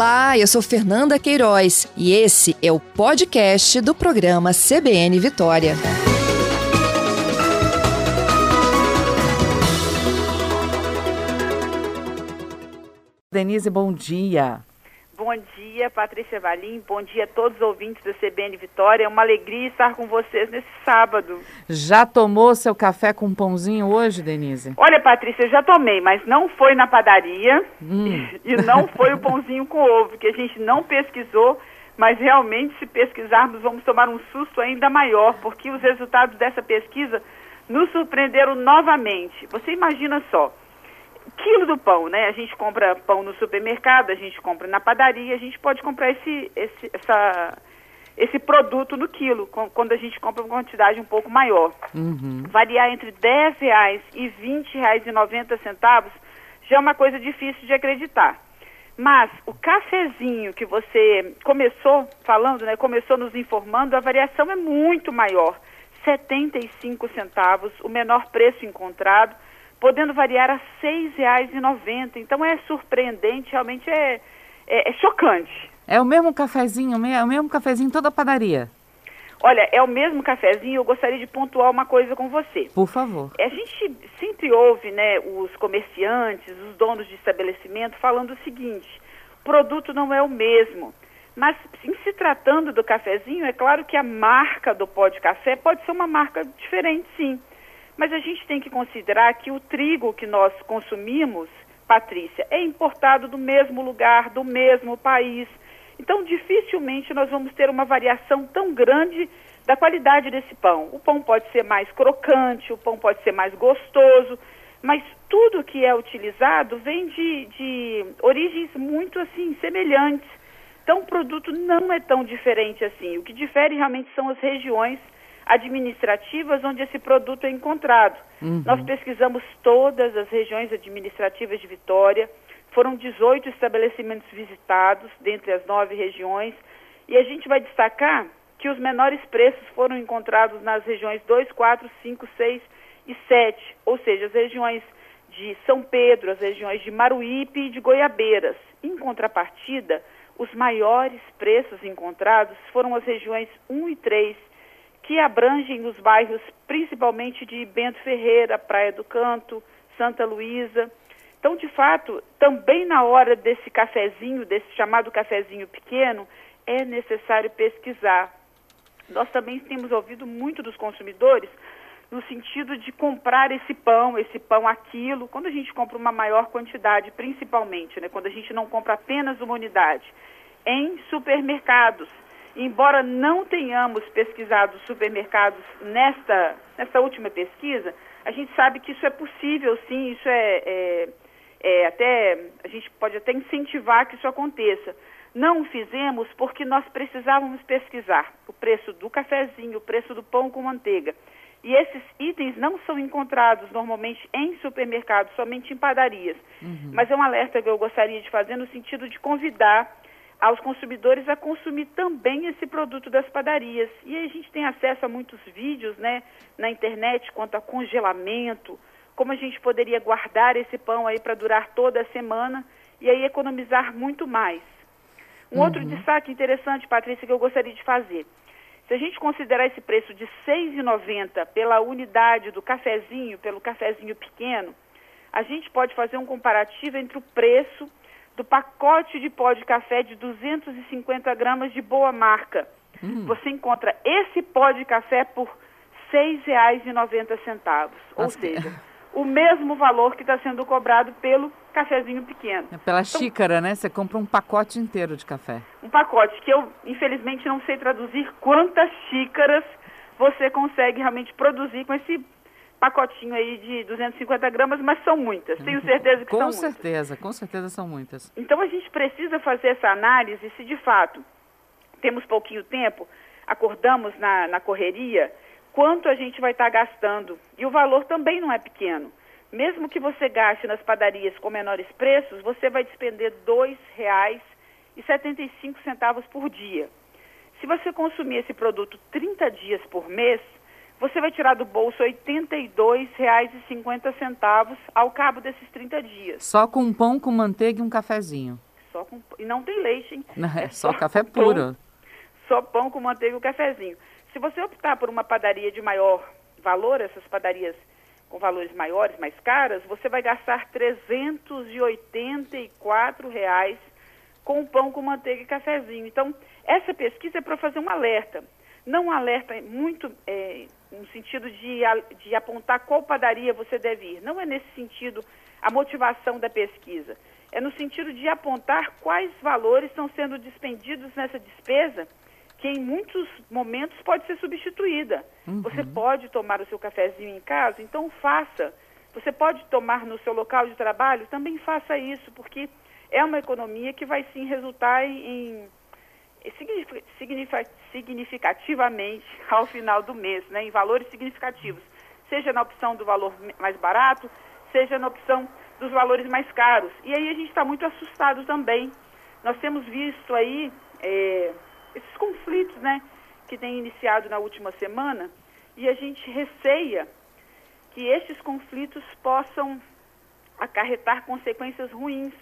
Olá, eu sou Fernanda Queiroz e esse é o podcast do programa CBN Vitória. Denise, bom dia. Bom dia, Patrícia Valim. Bom dia a todos os ouvintes da CBN Vitória. É uma alegria estar com vocês nesse sábado. Já tomou seu café com pãozinho hoje, Denise? Olha, Patrícia, eu já tomei, mas não foi na padaria hum. e não foi o pãozinho com ovo, que a gente não pesquisou, mas realmente, se pesquisarmos, vamos tomar um susto ainda maior, porque os resultados dessa pesquisa nos surpreenderam novamente. Você imagina só quilo do pão, né? A gente compra pão no supermercado, a gente compra na padaria, a gente pode comprar esse, esse, essa, esse produto no quilo, quando a gente compra uma quantidade um pouco maior. Uhum. Variar entre 10 reais e 20 reais e 90 centavos já é uma coisa difícil de acreditar. Mas o cafezinho que você começou falando, né, começou nos informando, a variação é muito maior. 75 centavos, o menor preço encontrado podendo variar a R$ 6,90. Então é surpreendente, realmente é, é, é, chocante. É o mesmo cafezinho, é o mesmo cafezinho toda a padaria? Olha, é o mesmo cafezinho, eu gostaria de pontuar uma coisa com você. Por favor. A gente sempre ouve, né, os comerciantes, os donos de estabelecimento falando o seguinte, o produto não é o mesmo. Mas em se tratando do cafezinho, é claro que a marca do pó de café pode ser uma marca diferente, sim. Mas a gente tem que considerar que o trigo que nós consumimos, Patrícia, é importado do mesmo lugar, do mesmo país. Então, dificilmente nós vamos ter uma variação tão grande da qualidade desse pão. O pão pode ser mais crocante, o pão pode ser mais gostoso, mas tudo que é utilizado vem de, de origens muito assim semelhantes. Então, o produto não é tão diferente assim. O que difere realmente são as regiões administrativas onde esse produto é encontrado. Uhum. Nós pesquisamos todas as regiões administrativas de Vitória, foram 18 estabelecimentos visitados, dentre as nove regiões, e a gente vai destacar que os menores preços foram encontrados nas regiões 2, 4, 5, 6 e 7, ou seja, as regiões de São Pedro, as regiões de Maruípe e de Goiabeiras. Em contrapartida, os maiores preços encontrados foram as regiões 1 e 3, que abrangem os bairros principalmente de Bento Ferreira, Praia do Canto, Santa Luísa. Então, de fato, também na hora desse cafezinho, desse chamado cafezinho pequeno, é necessário pesquisar. Nós também temos ouvido muito dos consumidores no sentido de comprar esse pão, esse pão aquilo, quando a gente compra uma maior quantidade, principalmente, né, quando a gente não compra apenas uma unidade, em supermercados embora não tenhamos pesquisado supermercados nesta, nesta última pesquisa, a gente sabe que isso é possível, sim, isso é, é, é até, a gente pode até incentivar que isso aconteça. Não o fizemos porque nós precisávamos pesquisar o preço do cafezinho, o preço do pão com manteiga. E esses itens não são encontrados normalmente em supermercados, somente em padarias. Uhum. Mas é um alerta que eu gostaria de fazer no sentido de convidar aos consumidores a consumir também esse produto das padarias. E a gente tem acesso a muitos vídeos né, na internet quanto a congelamento, como a gente poderia guardar esse pão aí para durar toda a semana e aí economizar muito mais. Um uhum. outro destaque interessante, Patrícia, que eu gostaria de fazer. Se a gente considerar esse preço de R$ 6,90 pela unidade do cafezinho, pelo cafezinho pequeno, a gente pode fazer um comparativo entre o preço do pacote de pó de café de 250 gramas de boa marca. Hum. Você encontra esse pó de café por R$ 6,90. Ou seja, o mesmo valor que está sendo cobrado pelo cafezinho pequeno. É pela então, xícara, né? Você compra um pacote inteiro de café. Um pacote que eu, infelizmente, não sei traduzir quantas xícaras você consegue realmente produzir com esse pacotinho aí de 250 gramas, mas são muitas. Tenho certeza que com são certeza, muitas. Com certeza, com certeza são muitas. Então a gente precisa fazer essa análise se de fato temos pouquinho tempo, acordamos na, na correria, quanto a gente vai estar tá gastando. E o valor também não é pequeno. Mesmo que você gaste nas padarias com menores preços, você vai despender R$ 2,75 por dia. Se você consumir esse produto 30 dias por mês, você vai tirar do bolso R$ 82,50 ao cabo desses 30 dias. Só com um pão com manteiga e um cafezinho. Só com, e não tem leite, hein? Não, é, é só, só café puro. Só pão com manteiga e cafezinho. Se você optar por uma padaria de maior valor, essas padarias com valores maiores, mais caras, você vai gastar 384 reais com pão com manteiga e cafezinho. Então, essa pesquisa é para fazer um alerta. Não alerta muito é, no sentido de, de apontar qual padaria você deve ir. Não é nesse sentido a motivação da pesquisa. É no sentido de apontar quais valores estão sendo dispendidos nessa despesa que em muitos momentos pode ser substituída. Uhum. Você pode tomar o seu cafezinho em casa, então faça. Você pode tomar no seu local de trabalho, também faça isso, porque é uma economia que vai sim resultar em, significativamente ao final do mês, né, em valores significativos, seja na opção do valor mais barato, seja na opção dos valores mais caros. E aí a gente está muito assustado também. Nós temos visto aí é, esses conflitos, né, que têm iniciado na última semana, e a gente receia que esses conflitos possam acarretar consequências ruins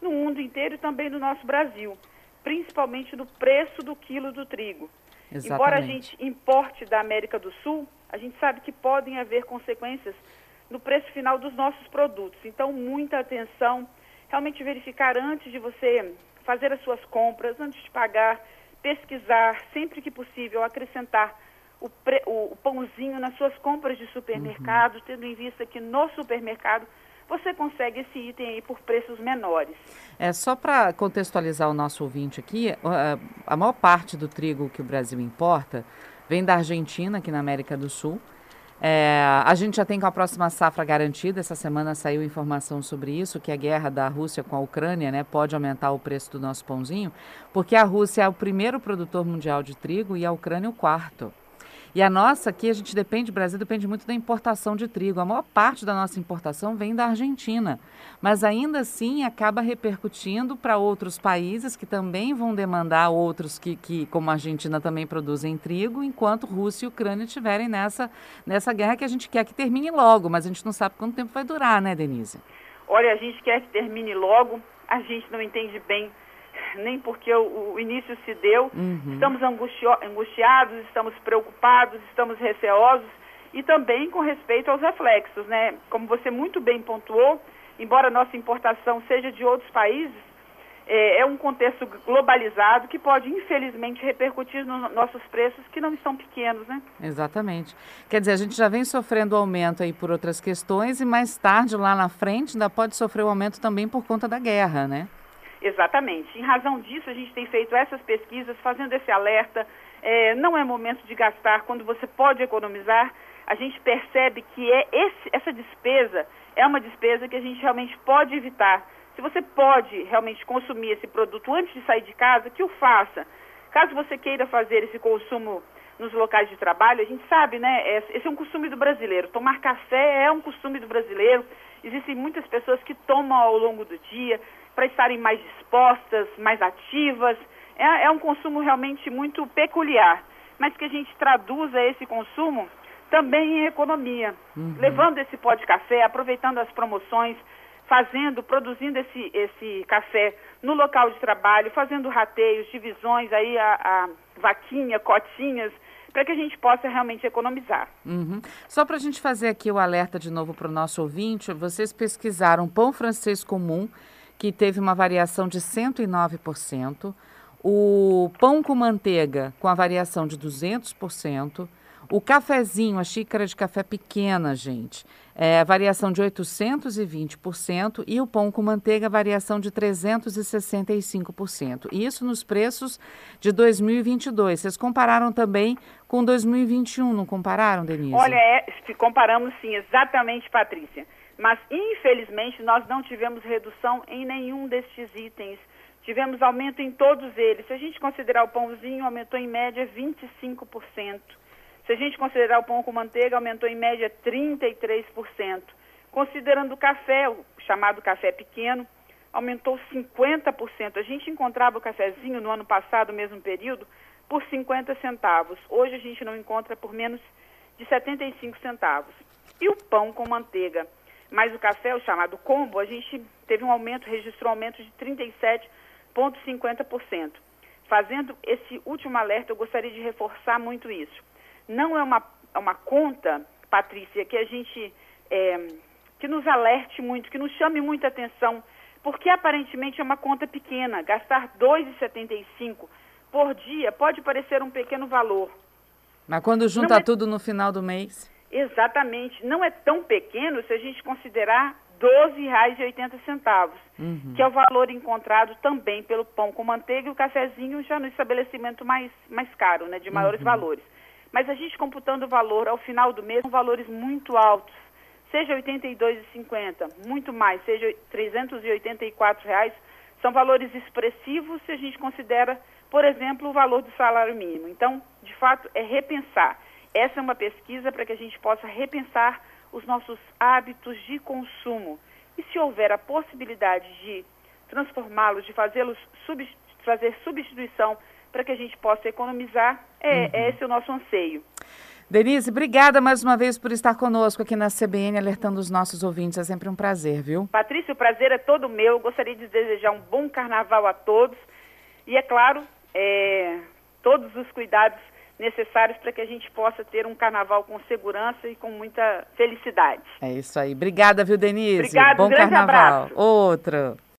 no mundo inteiro e também no nosso Brasil, principalmente no preço do quilo do trigo. Exatamente. Embora a gente importe da América do Sul, a gente sabe que podem haver consequências no preço final dos nossos produtos. Então, muita atenção, realmente verificar antes de você fazer as suas compras, antes de pagar, pesquisar, sempre que possível, acrescentar o, pre, o, o pãozinho nas suas compras de supermercado, uhum. tendo em vista que no supermercado você consegue esse item aí por preços menores. É só para contextualizar o nosso ouvinte aqui, a maior parte do trigo que o Brasil importa vem da Argentina, aqui na América do Sul. É, a gente já tem com a próxima safra garantida. Essa semana saiu informação sobre isso, que a guerra da Rússia com a Ucrânia né, pode aumentar o preço do nosso pãozinho, porque a Rússia é o primeiro produtor mundial de trigo e a Ucrânia o quarto. E a nossa aqui, a gente depende, o Brasil depende muito da importação de trigo. A maior parte da nossa importação vem da Argentina. Mas ainda assim acaba repercutindo para outros países que também vão demandar outros que, que, como a Argentina, também produzem trigo, enquanto Rússia e Ucrânia estiverem nessa, nessa guerra que a gente quer que termine logo, mas a gente não sabe quanto tempo vai durar, né, Denise? Olha, a gente quer que termine logo, a gente não entende bem nem porque o, o início se deu. Uhum. Estamos angustiados, estamos preocupados, estamos receosos e também com respeito aos reflexos, né? Como você muito bem pontuou, embora a nossa importação seja de outros países, é, é um contexto globalizado que pode, infelizmente, repercutir nos nossos preços, que não estão pequenos, né? Exatamente. Quer dizer, a gente já vem sofrendo aumento aí por outras questões e mais tarde, lá na frente, ainda pode sofrer o um aumento também por conta da guerra, né? Exatamente. Em razão disso, a gente tem feito essas pesquisas, fazendo esse alerta. É, não é momento de gastar quando você pode economizar. A gente percebe que é esse, essa despesa é uma despesa que a gente realmente pode evitar. Se você pode realmente consumir esse produto antes de sair de casa, que o faça. Caso você queira fazer esse consumo nos locais de trabalho, a gente sabe, né? É, esse é um costume do brasileiro. Tomar café é um costume do brasileiro. Existem muitas pessoas que tomam ao longo do dia para estarem mais dispostas, mais ativas. É, é um consumo realmente muito peculiar, mas que a gente traduza esse consumo também em economia, uhum. levando esse pó de café, aproveitando as promoções, fazendo, produzindo esse, esse café no local de trabalho, fazendo rateios, divisões, aí a, a vaquinha, cotinhas, para que a gente possa realmente economizar. Uhum. Só para a gente fazer aqui o alerta de novo para o nosso ouvinte, vocês pesquisaram pão francês comum que teve uma variação de 109%, o pão com manteiga com a variação de 200%, o cafezinho, a xícara de café pequena, gente, é, variação de 820% e o pão com manteiga, variação de 365%. Isso nos preços de 2022. Vocês compararam também com 2021, não compararam, Denise? Olha, é, comparamos sim, exatamente, Patrícia. Mas, infelizmente, nós não tivemos redução em nenhum destes itens. Tivemos aumento em todos eles. Se a gente considerar o pãozinho, aumentou em média 25%. Se a gente considerar o pão com manteiga, aumentou em média 33%. Considerando o café, o chamado café pequeno, aumentou 50%. A gente encontrava o cafezinho no ano passado, mesmo período, por 50 centavos. Hoje a gente não encontra por menos de 75 centavos. E o pão com manteiga? Mas o café, o chamado combo, a gente teve um aumento, registrou um aumento de 37 4,50%. Fazendo esse último alerta, eu gostaria de reforçar muito isso. Não é uma, é uma conta, Patrícia, que a gente é, que nos alerte muito, que nos chame muita atenção, porque aparentemente é uma conta pequena. Gastar R$ 2,75 por dia pode parecer um pequeno valor. Mas quando junta é... tudo no final do mês? Exatamente. Não é tão pequeno se a gente considerar R$ 12,80, uhum. que é o valor encontrado também pelo pão com manteiga e o cafezinho já no estabelecimento mais, mais caro, né, de maiores uhum. valores. Mas a gente computando o valor ao final do mês, são valores muito altos. Seja R$ 82,50, muito mais, seja 384 reais, são valores expressivos se a gente considera, por exemplo, o valor do salário mínimo. Então, de fato, é repensar. Essa é uma pesquisa para que a gente possa repensar os nossos hábitos de consumo. E se houver a possibilidade de transformá-los, de fazê-los fazer substituição para que a gente possa economizar, é, uhum. é esse o nosso anseio. Denise, obrigada mais uma vez por estar conosco aqui na CBN, alertando os nossos ouvintes. É sempre um prazer, viu? Patrícia, o prazer é todo meu. Eu gostaria de desejar um bom carnaval a todos. E, é claro, é, todos os cuidados necessários para que a gente possa ter um carnaval com segurança e com muita felicidade. É isso aí. Obrigada, viu, Denise? Obrigada, Bom um grande carnaval. abraço. Outro.